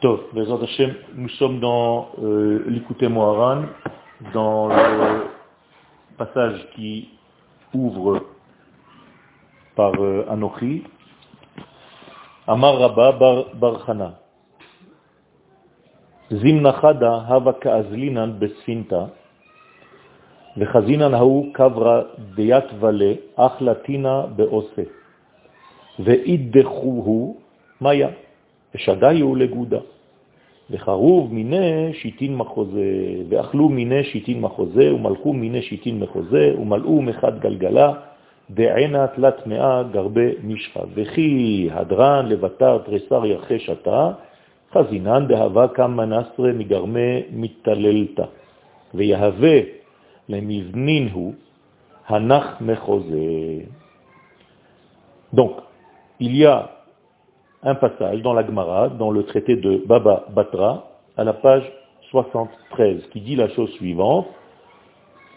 Tov, Hashem, nous sommes dans euh, l'Ikouté Moharan, dans le passage qui ouvre par euh, Anochi, Amar Rabba Bar, Barchana. Zimnachada hava ka'azlinan besfinta, וחזינן ההוא קברה דיית ולה, אך לטינה בעושה. ואידחוהו מאיה, ושדיו לגודה. וחרוב מיני שיטין מחוזה, ואכלו מיני שיטין מחוזה, ומלכו מיני שיטין מחוזה, ומלאו מחד גלגלה, דענה תלת מאה גרבה משחה. וכי הדרן לבטר תרסר ירחש עתה, חזינן דהבה כמה נסרה מגרמי מתללתה. ויהווה hu hanach mechose. Donc, il y a un passage dans la Gemara, dans le traité de Baba Batra, à la page 73, qui dit la chose suivante,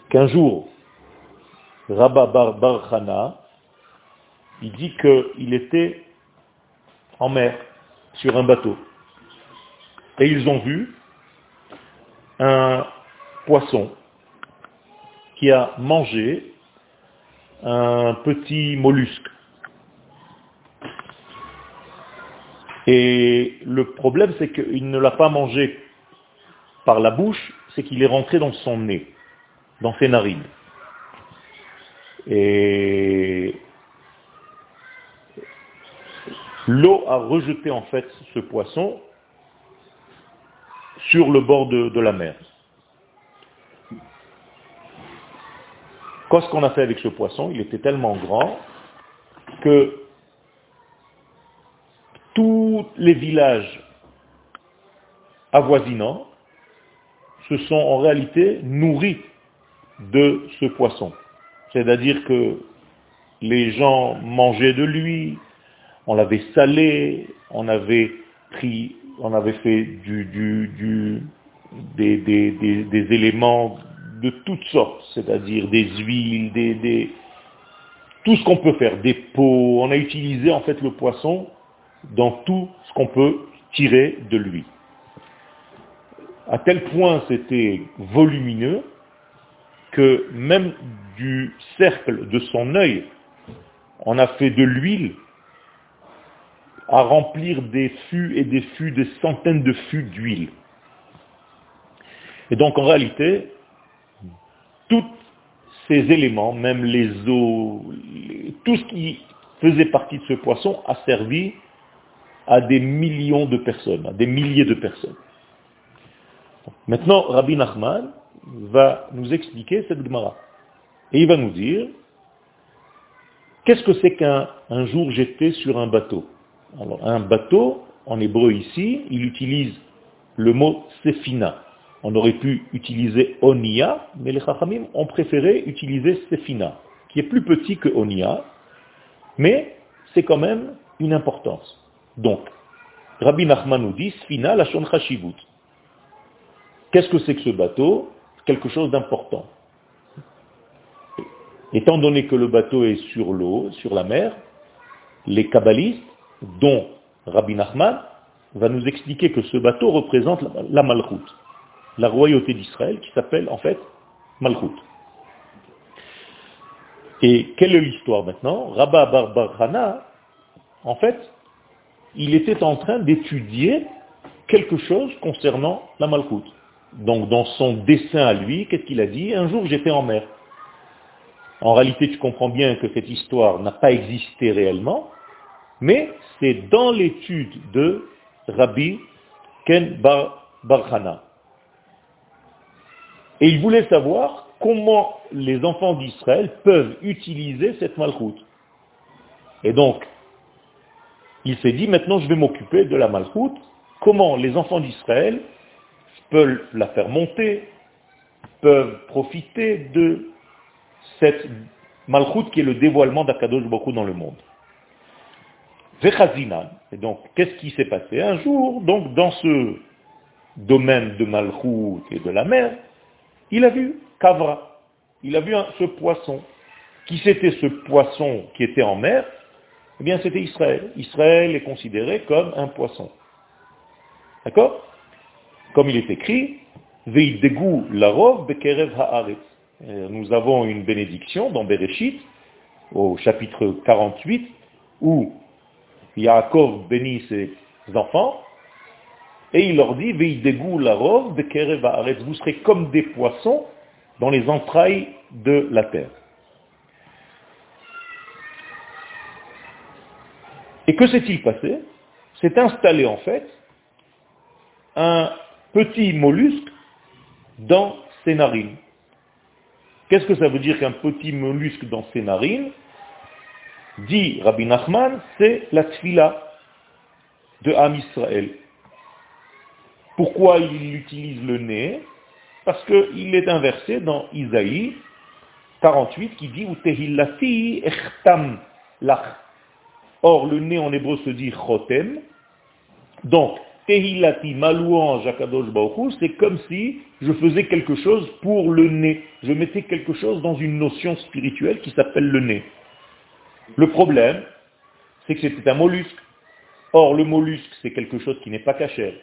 qu'un jour, Rabba Bar il dit qu'il était en mer, sur un bateau. Et ils ont vu un poisson qui a mangé un petit mollusque. Et le problème, c'est qu'il ne l'a pas mangé par la bouche, c'est qu'il est rentré dans son nez, dans ses narines. Et l'eau a rejeté en fait ce poisson sur le bord de, de la mer. Qu'est-ce qu'on a fait avec ce poisson? Il était tellement grand que tous les villages avoisinants se sont en réalité nourris de ce poisson. C'est-à-dire que les gens mangeaient de lui, on l'avait salé, on avait pris, on avait fait des, des, éléments de toutes sortes, c'est-à-dire des huiles, des, tout ce qu'on peut faire, des pots. On a utilisé en fait le poisson dans tout ce qu'on peut tirer de lui. À tel point c'était volumineux que même du cercle de son œil, on a fait de l'huile à remplir des fûts et des fûts, des centaines de fûts d'huile. Et donc en réalité, tous ces éléments, même les os, tout ce qui faisait partie de ce poisson a servi à des millions de personnes, à des milliers de personnes. Maintenant, Rabbi Nachman va nous expliquer cette Gemara. Et il va nous dire, qu'est-ce que c'est qu'un jour j'étais sur un bateau? Alors, un bateau, en hébreu ici, il utilise le mot sefina. On aurait pu utiliser Onia, mais les Chachamim ont préféré utiliser Sefina, qui est plus petit que Onia, mais c'est quand même une importance. Donc, Rabbi Nachman nous dit Sfina Lashon Chashivut. Qu'est-ce que c'est que ce bateau? Quelque chose d'important. Étant donné que le bateau est sur l'eau, sur la mer, les kabbalistes, dont Rabbi Nachman, va nous expliquer que ce bateau représente la Malchut la royauté d'Israël qui s'appelle en fait Malchut. Et quelle est l'histoire maintenant? Rabba Barbarhana, en fait, il était en train d'étudier quelque chose concernant la Malchut. Donc dans son dessin à lui, qu'est-ce qu'il a dit? Un jour j'étais en mer. En réalité, tu comprends bien que cette histoire n'a pas existé réellement, mais c'est dans l'étude de Rabbi Ken Bar Barhana. Et il voulait savoir comment les enfants d'Israël peuvent utiliser cette malchoute. Et donc, il s'est dit, maintenant je vais m'occuper de la malchoute, comment les enfants d'Israël peuvent la faire monter, peuvent profiter de cette malchoute qui est le dévoilement d'Akadosh beaucoup dans le monde. Et donc, qu'est-ce qui s'est passé Un jour, donc, dans ce domaine de malchoute et de la mer, il a vu Kavra, il a vu ce poisson. Qui c'était ce poisson qui était en mer Eh bien, c'était Israël. Israël est considéré comme un poisson. D'accord? Comme il est écrit, Veidegu larov bekerev haaretz. Euh, nous avons une bénédiction dans Bereshit, au chapitre 48, où Yaakov bénit ses enfants, et il leur dit, Veidegu larov bekerev haaretz. Vous serez comme des poissons dans les entrailles de la terre. Et que s'est-il passé? S'est installé en fait un petit mollusque dans ses narines. Qu'est-ce que ça veut dire qu'un petit mollusque dans ses narines? Dit Rabbi Nachman, c'est la tfila de Am Israël. Pourquoi il utilise le nez? Parce qu'il est inversé dans Isaïe 48 qui dit Utehillati echtam lach. Or, le nez en hébreu se dit chotem. Donc, Tehilati, c'est comme si je faisais quelque chose pour le nez. Je mettais quelque chose dans une notion spirituelle qui s'appelle le nez. Le problème, c'est que c'était un mollusque. Or, le mollusque, c'est quelque chose qui n'est pas caché.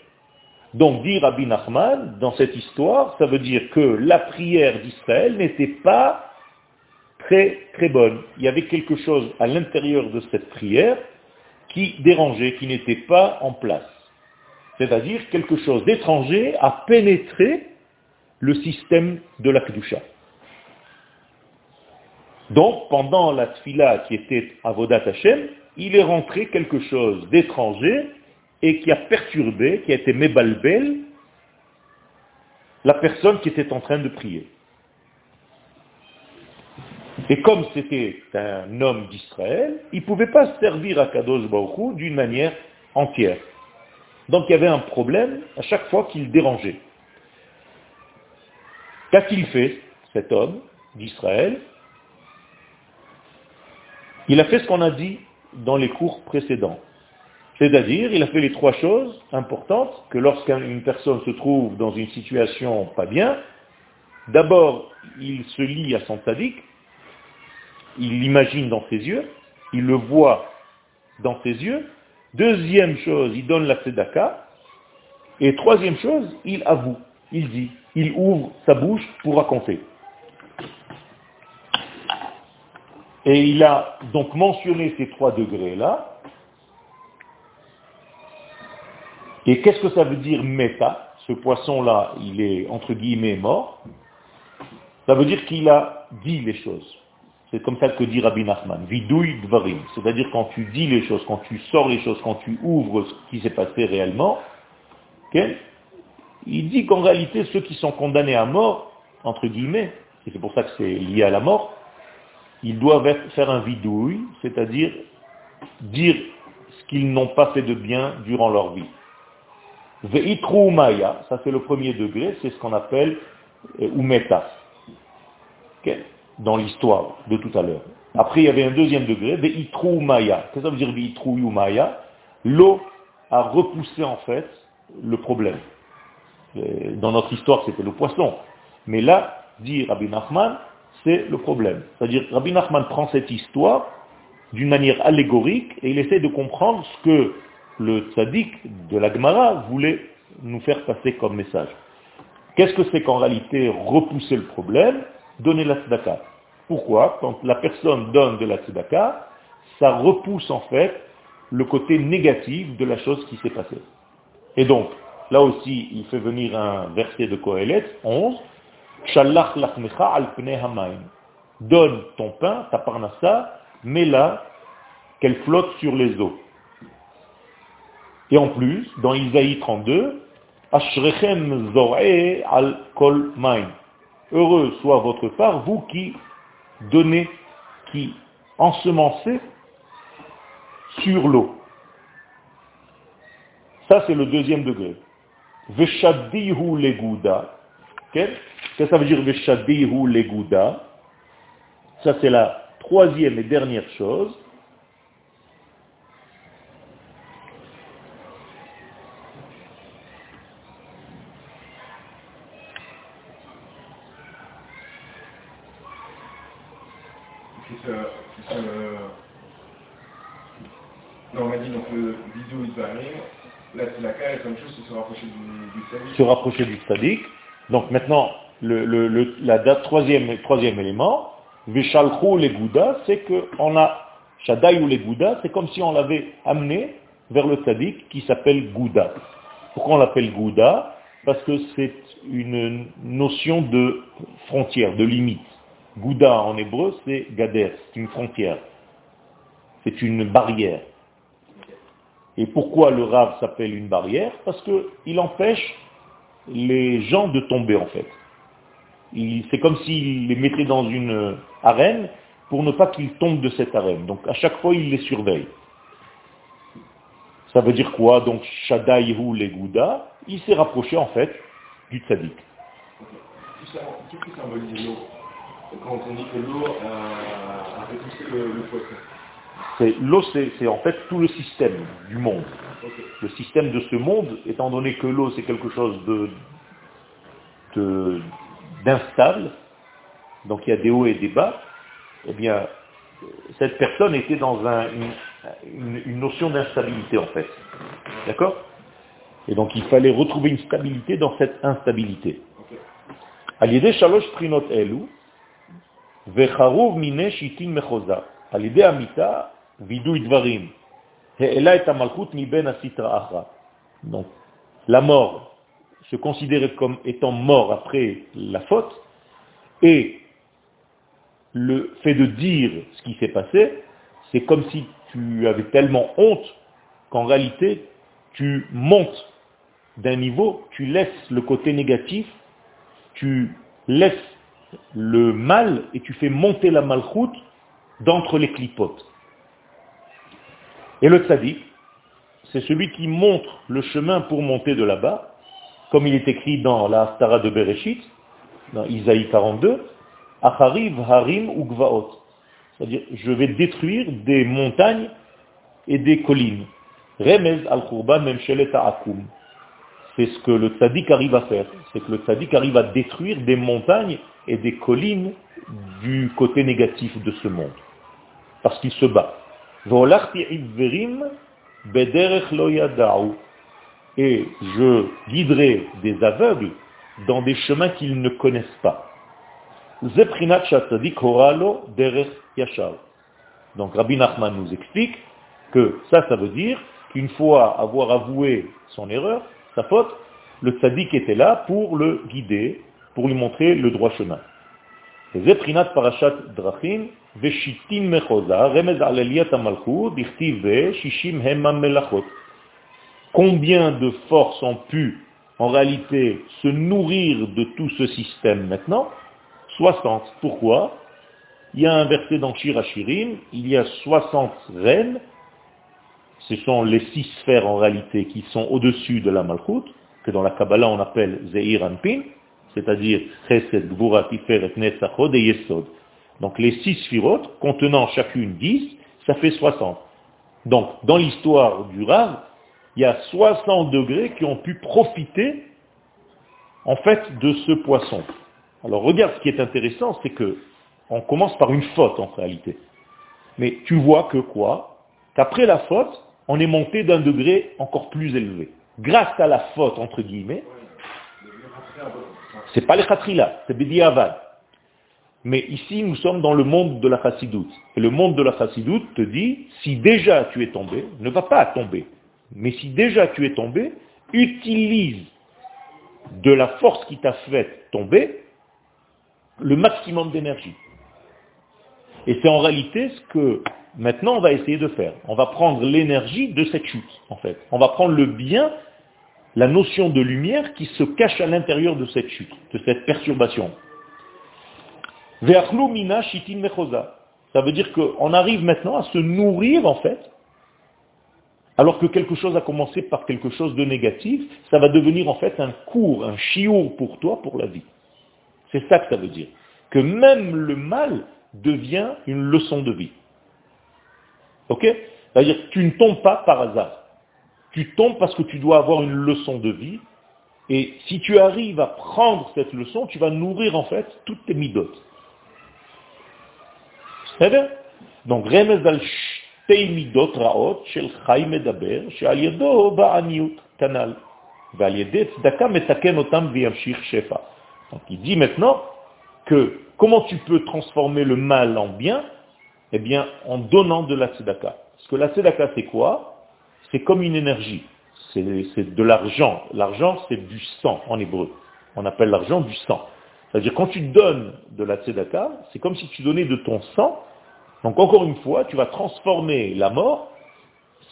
Donc, dire Rabbi Nachman, dans cette histoire, ça veut dire que la prière d'Israël n'était pas très, très bonne. Il y avait quelque chose à l'intérieur de cette prière qui dérangeait, qui n'était pas en place c'est-à-dire quelque chose d'étranger a pénétré le système de la Kedusha. Donc, pendant la tfila qui était à Vodat Hashem, il est rentré quelque chose d'étranger et qui a perturbé, qui a été mébalbel, la personne qui était en train de prier. Et comme c'était un homme d'Israël, il ne pouvait pas servir à Kadosh Baruch d'une manière entière. Donc il y avait un problème à chaque fois qu'il dérangeait. Qu'a-t-il fait, cet homme d'Israël? Il a fait ce qu'on a dit dans les cours précédents. C'est-à-dire, il a fait les trois choses importantes que lorsqu'une personne se trouve dans une situation pas bien, d'abord, il se lie à son sadique, il l'imagine dans ses yeux, il le voit dans ses yeux, Deuxième chose, il donne la tzedaka. Et troisième chose, il avoue, il dit, il ouvre sa bouche pour raconter. Et il a donc mentionné ces trois degrés-là. Et qu'est-ce que ça veut dire méta? Ce poisson-là, il est entre guillemets mort. Ça veut dire qu'il a dit les choses. C'est comme ça que dit Rabbi Nachman, vidouille dvarim. C'est-à-dire quand tu dis les choses, quand tu sors les choses, quand tu ouvres ce qui s'est passé réellement, il dit qu'en réalité, ceux qui sont condamnés à mort, entre guillemets, et c'est pour ça que c'est lié à la mort, ils doivent faire un vidouille, c'est-à-dire dire ce qu'ils n'ont pas fait de bien durant leur vie. Ve'itru maya, ça c'est le premier degré, c'est ce qu'on appelle euh, umeta dans l'histoire de tout à l'heure. Après, il y avait un deuxième degré, de Maya. Qu'est-ce que ça veut dire Maya? L'eau a repoussé en fait le problème. Euh, dans notre histoire, c'était le poisson. Mais là, dit Rabbi Nachman, c'est le problème. C'est-à-dire, Rabbi Nachman prend cette histoire d'une manière allégorique et il essaie de comprendre ce que le tzaddik de la Gemara voulait nous faire passer comme message. Qu'est-ce que c'est qu'en réalité repousser le problème? Donner la tzedaka. Pourquoi Quand la personne donne de la tzedaka, ça repousse en fait le côté négatif de la chose qui s'est passée. Et donc, là aussi, il fait venir un verset de Kohelet, 11, Shalach lachmecha al Donne ton pain, ta parnassa, mets-la, qu'elle flotte sur les eaux. Et en plus, dans Isaïe 32, Ashrechem zo'e al kol Heureux soit votre part, vous qui donné, qui ensemencé sur l'eau. Ça, c'est le deuxième degré. Veshadihu legouda. Qu'est-ce que ça veut dire Veshadihu legouda Ça, c'est la troisième et dernière chose. Non, on m'a dit donc le aller, La, c'est la même chose, c'est se rapprocher du, du Se rapprocher du tzaddik. Donc maintenant, le, la date, troisième, troisième élément, Veshalchou les Gouda, c'est qu'on a, Shaddai ou les Gouda, c'est comme si on l'avait amené vers le tzaddik qui s'appelle Gouda. Pourquoi on l'appelle Gouda? Parce que c'est une notion de frontière, de limite. Gouda en hébreu, c'est Gader, c'est une frontière. C'est une barrière. Et pourquoi le rave s'appelle une barrière? Parce qu'il empêche les gens de tomber en fait. C'est comme s'il les mettait dans une arène pour ne pas qu'ils tombent de cette arène. Donc à chaque fois, il les surveille. Ça veut dire quoi? Donc Shadaihu les Gouda, il s'est rapproché en fait du tzaddik. Quand on dit que l'eau a, repoussé le, le L'eau, c'est en fait tout le système du monde. Le système de ce monde, étant donné que l'eau, c'est quelque chose de d'instable, donc il y a des hauts et des bas, eh bien, cette personne était dans une, notion d'instabilité en fait. D'accord? Et donc il fallait retrouver une stabilité dans cette instabilité. Donc, la mort, se considérer comme étant mort après la faute, et le fait de dire ce qui s'est passé, c'est comme si tu avais tellement honte qu'en réalité, tu montes d'un niveau, tu laisses le côté négatif, tu laisses le mal et tu fais monter la malchoute d'entre les clipotes. Et le tzaddik, c'est celui qui montre le chemin pour monter de là-bas, comme il est écrit dans la Stara de Bereshit, dans Isaïe 42, Achariv Harim Ugvaot. C'est-à-dire, je vais détruire des montagnes et des collines. Remez al khurban memshelet akum. C'est ce que le tzaddik arrive à faire. C'est que le tzaddik arrive à détruire des montagnes et des collines du côté négatif de ce monde. Parce qu'il se bat. Et je guiderai des aveugles dans des chemins qu'ils ne connaissent pas. Donc Rabbi Nachman nous explique que ça, ça veut dire qu'une fois avoir avoué son erreur, sa faute, le tzaddik était là pour le guider, pour lui montrer le droit chemin. Combien de forces ont pu en réalité se nourrir de tout ce système maintenant? 60. Pourquoi? Il y a un verset dans Shirachirim, il y a 60 reines, ce sont les six sphères en réalité qui sont au-dessus de la Malchut, que dans la Kabbalah on appelle Zeir Anpin, c'est-à-dire Chesed, Gvura, Tiferet, Netzachod et Yesod. Donc les six sphirotes, contenant chacune 10, ça fait 60. Donc dans l'histoire du Rav, il y a 60 degrés qui ont pu profiter en fait de ce poisson. Alors regarde ce qui est intéressant, c'est que on commence par une faute en réalité. Mais tu vois que quoi? Qu'après la faute, on est monté d'un degré encore plus élevé. Grâce à la faute, entre guillemets, c'est pas les khatrila, c'est Bedi Avad. Mais ici, nous sommes dans le monde de la chassidoute. Et le monde de la chassidoute te dit, si déjà tu es tombé, ne va pas tomber. Mais si déjà tu es tombé, utilise de la force qui t'a fait tomber le maximum d'énergie. Et c'est en réalité ce que maintenant on va essayer de faire. On va prendre l'énergie de cette chute, en fait. On va prendre le bien, la notion de lumière qui se cache à l'intérieur de cette chute, de cette perturbation. mina shitin Ça veut dire qu'on arrive maintenant à se nourrir, en fait, alors que quelque chose a commencé par quelque chose de négatif, ça va devenir en fait un cours, un chiour pour toi, pour la vie. C'est ça que ça veut dire. Que même le mal devient une leçon de vie. Ok? C'est-à-dire que tu ne tombes pas par hasard. Tu tombes parce que tu dois avoir une leçon de vie. Et si tu arrives à prendre cette leçon, tu vas nourrir en fait toutes tes midotes. cest bien? Donc, remez al shtei midot raot shel medaber yedo ba'aniut kanal. Otam shefa. Donc il dit maintenant, que comment tu peux transformer le mal en bien Eh bien, en donnant de la tzedaka. Parce que la tzedaka, c'est quoi? C'est comme une énergie. C'est de l'argent. L'argent, c'est du sang en hébreu. On appelle l'argent du sang. C'est-à-dire, quand tu donnes de la tzedaka, c'est comme si tu donnais de ton sang. Donc, encore une fois, tu vas transformer la mort,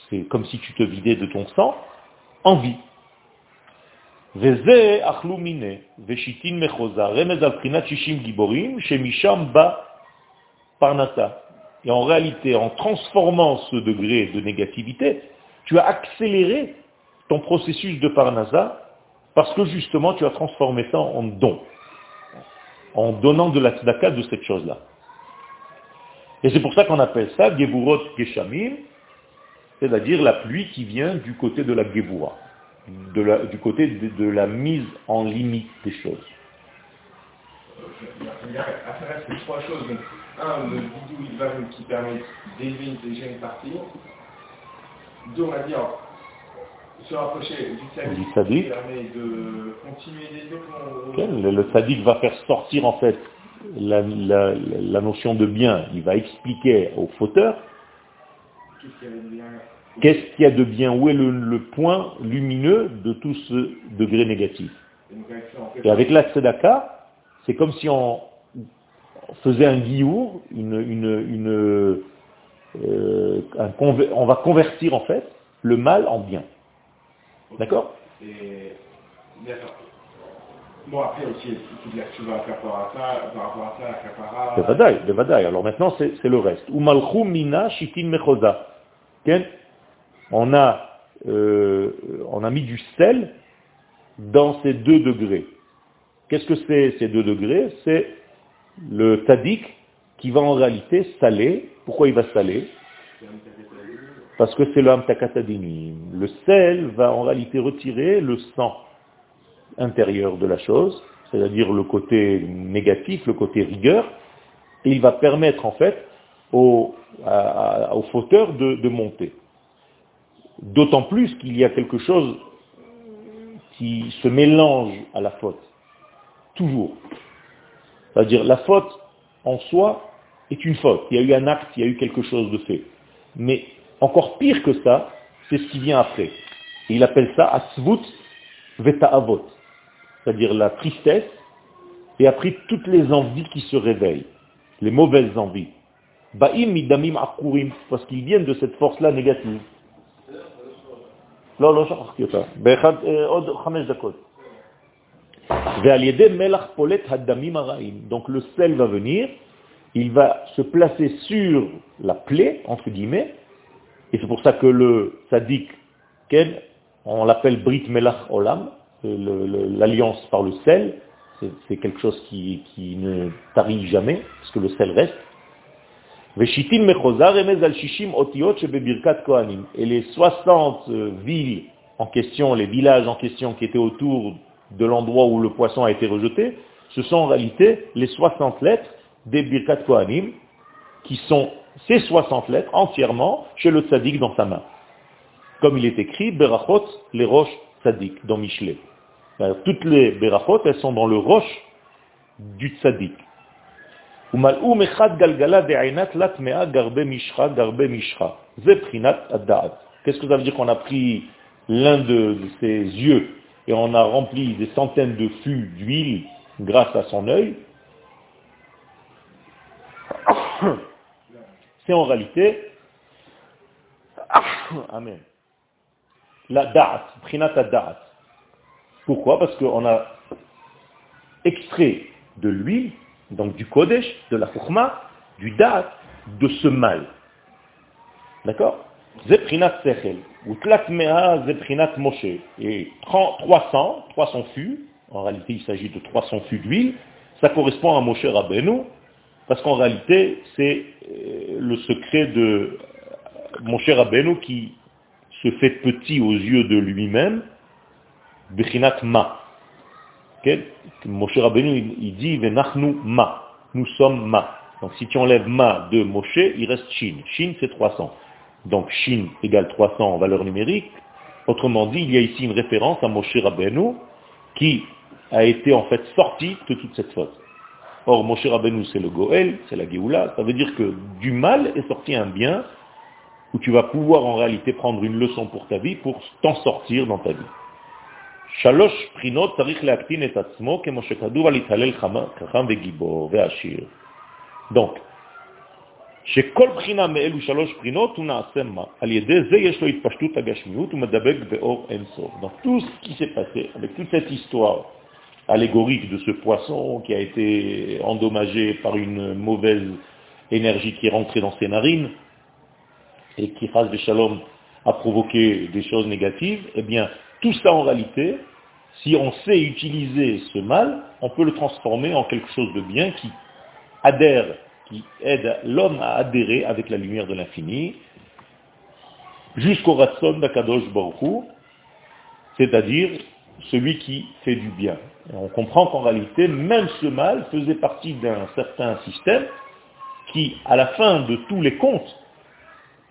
c'est comme si tu te vidais de ton sang, en vie. וזה אכלו מיני, ושיטין מחוזה, רמז על בחינת שישים גיבורים, שמשם בא פרנסה. Et en réalité, en transformant ce degré de négativité, tu as accéléré ton processus de parnasa parce que justement tu as transformé ça en don, en donnant de la tzedaka de cette chose-là. Et c'est pour ça qu'on appelle ça Geburot Geshamim, c'est-à-dire la pluie qui vient du côté de la Gebura du côté de, la mise en limite des choses. Il y a à faire trois choses. un, le bidou va qui permet d'élever déjà une partie. Deux, on va dire, se rapprocher du sadique, qui permet de continuer d'élever. Le, le sadique va faire sortir en fait la, notion de bien. Il va expliquer au fauteur Qu'est-ce qu'il y a de bien? Où est le, point lumineux de tout ce degré négatif? Et avec la tzedaka, c'est comme si on faisait un guillour, une, euh, on va convertir en fait le mal en bien. D'accord? Bon, après aussi, tu vas faire par rapport à ça, à Alors maintenant, c'est le reste. Mina mechoza on a, euh, on a mis du sel dans ces deux degrés. Qu'est-ce que c'est ces deux degrés? C'est le tadik qui va en réalité saler. Pourquoi il va saler? Parce que c'est le amtakatadini. Le sel va en réalité retirer le sang intérieur de la chose, c'est-à-dire le côté négatif, le côté rigueur, et il va permettre en fait au, fauteur de monter. D'autant plus qu'il y a quelque chose qui se mélange à la faute. Toujours. C'est-à-dire la faute en soi est une faute. Il y a eu un acte, il y a eu quelque chose de fait. Mais encore pire que ça, c'est ce qui vient après. il appelle ça asvut veta'avot. C'est-à-dire la tristesse et après toutes les envies qui se réveillent. Les mauvaises envies. Ba'im midamim akurim. Parce qu'ils viennent de cette force-là négative. לא, לא שכחתי אותה. באחד, עוד חמש דקות. ועל ידי מלח פולט הדמים הרעים. Donc le sel va venir, il va se placer sur la plaie, entre guillemets, et c'est pour ça que le sadique, Ken, on l'appelle Brit Melach Olam, l'alliance par le sel, c'est quelque chose qui, qui ne tarit jamais, parce que le sel reste. Et les 60 euh, villes en question, les villages en question qui étaient autour de l'endroit où le poisson a été rejeté, ce sont en réalité les 60 lettres des Birkat Kohanim, qui sont ces 60 lettres entièrement chez le tzaddik dans sa main. Comme il est écrit, Berachot, les roches tzaddik, dans Michelet. Toutes les Berachot, elles sont dans le roche du tzaddik. Qu'est-ce que ça veut dire qu'on a pris l'un de, ses yeux et on a rempli des centaines de fûts d'huile grâce à son œil? C'est en réalité Amen. La da'at, prinat da'at. Pourquoi? Parce qu'on a extrait de l'huile donc du Kodesh, de la Fukma, du Dat, de ce mal. D'accord? Zeprinat Sechel, ou Tlatmea Zeprinat Moshe. Et 300, 300 fûts, en réalité il s'agit de 300 fûts d'huile, ça correspond à Moshe Rabbeinu, parce qu'en réalité c'est euh, le secret de Moshe Rabbeinu qui se fait petit aux yeux de lui-même, Brinat Ma. Moshe Rabbeinu, il dit, Venachnu ma. Nous sommes ma. Donc si tu enlèves ma de Moshe, il reste Shin. Shin, c'est 300. Donc Shin égale 300 en valeur numérique. Autrement dit, il y a ici une référence à Moshe Rabbeinu qui a été en fait sorti de toute cette faute. Or, Moshe Rabbeinu, c'est le Goël, c'est la Géoula. Ça veut dire que du mal est sorti un bien où tu vas pouvoir en réalité prendre une leçon pour ta vie, pour t'en sortir dans ta vie. Donc, Donc tout ce qui s'est passé avec toute cette histoire allégorique de ce poisson qui a été endommagé par une mauvaise énergie qui est rentrée dans ses narines et qui, face de shalom, a provoqué des choses négatives, eh bien, tout ça en réalité, si on sait utiliser ce mal, on peut le transformer en quelque chose de bien qui adhère, qui aide l'homme à adhérer avec la lumière de l'infini, jusqu'au Ratson d'Akadosh Baruch c'est-à-dire celui qui fait du bien. Et on comprend qu'en réalité, même ce mal faisait partie d'un certain système qui, à la fin de tous les comptes,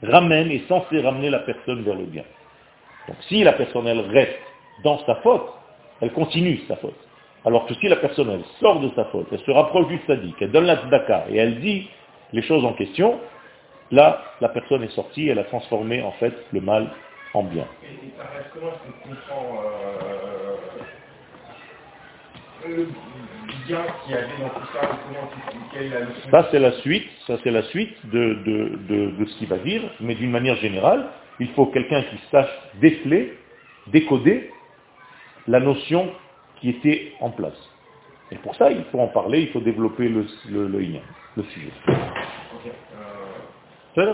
ramène, est censé ramener la personne vers le bien. Donc si la personne, elle reste dans sa faute, elle continue sa faute. Alors que si la personne, elle sort de sa faute, elle se rapproche du sadique, elle donne la tzedaka et elle dit les choses en question, là, la personne est sortie, elle a transformé en fait le mal en bien. Et, ça reste comment euh, le bien qu'il y avait dans tout ça, comment, quelle est la leçon Ça c'est la suite, ça c'est la suite de, de, de, de ce qu'il va dire, mais d'une manière générale, il faut quelqu'un qui sache déceler, décoder la notion qui était en place. Et pour ça, il faut en parler, il faut développer le, le, le, le sujet. Ok. Euh...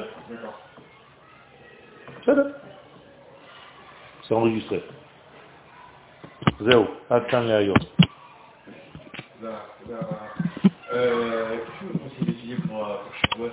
C'est enregistré. Zéro. Attends les Euh, qu'est-ce que vous conseillez d'étudier pour, pour Shavuot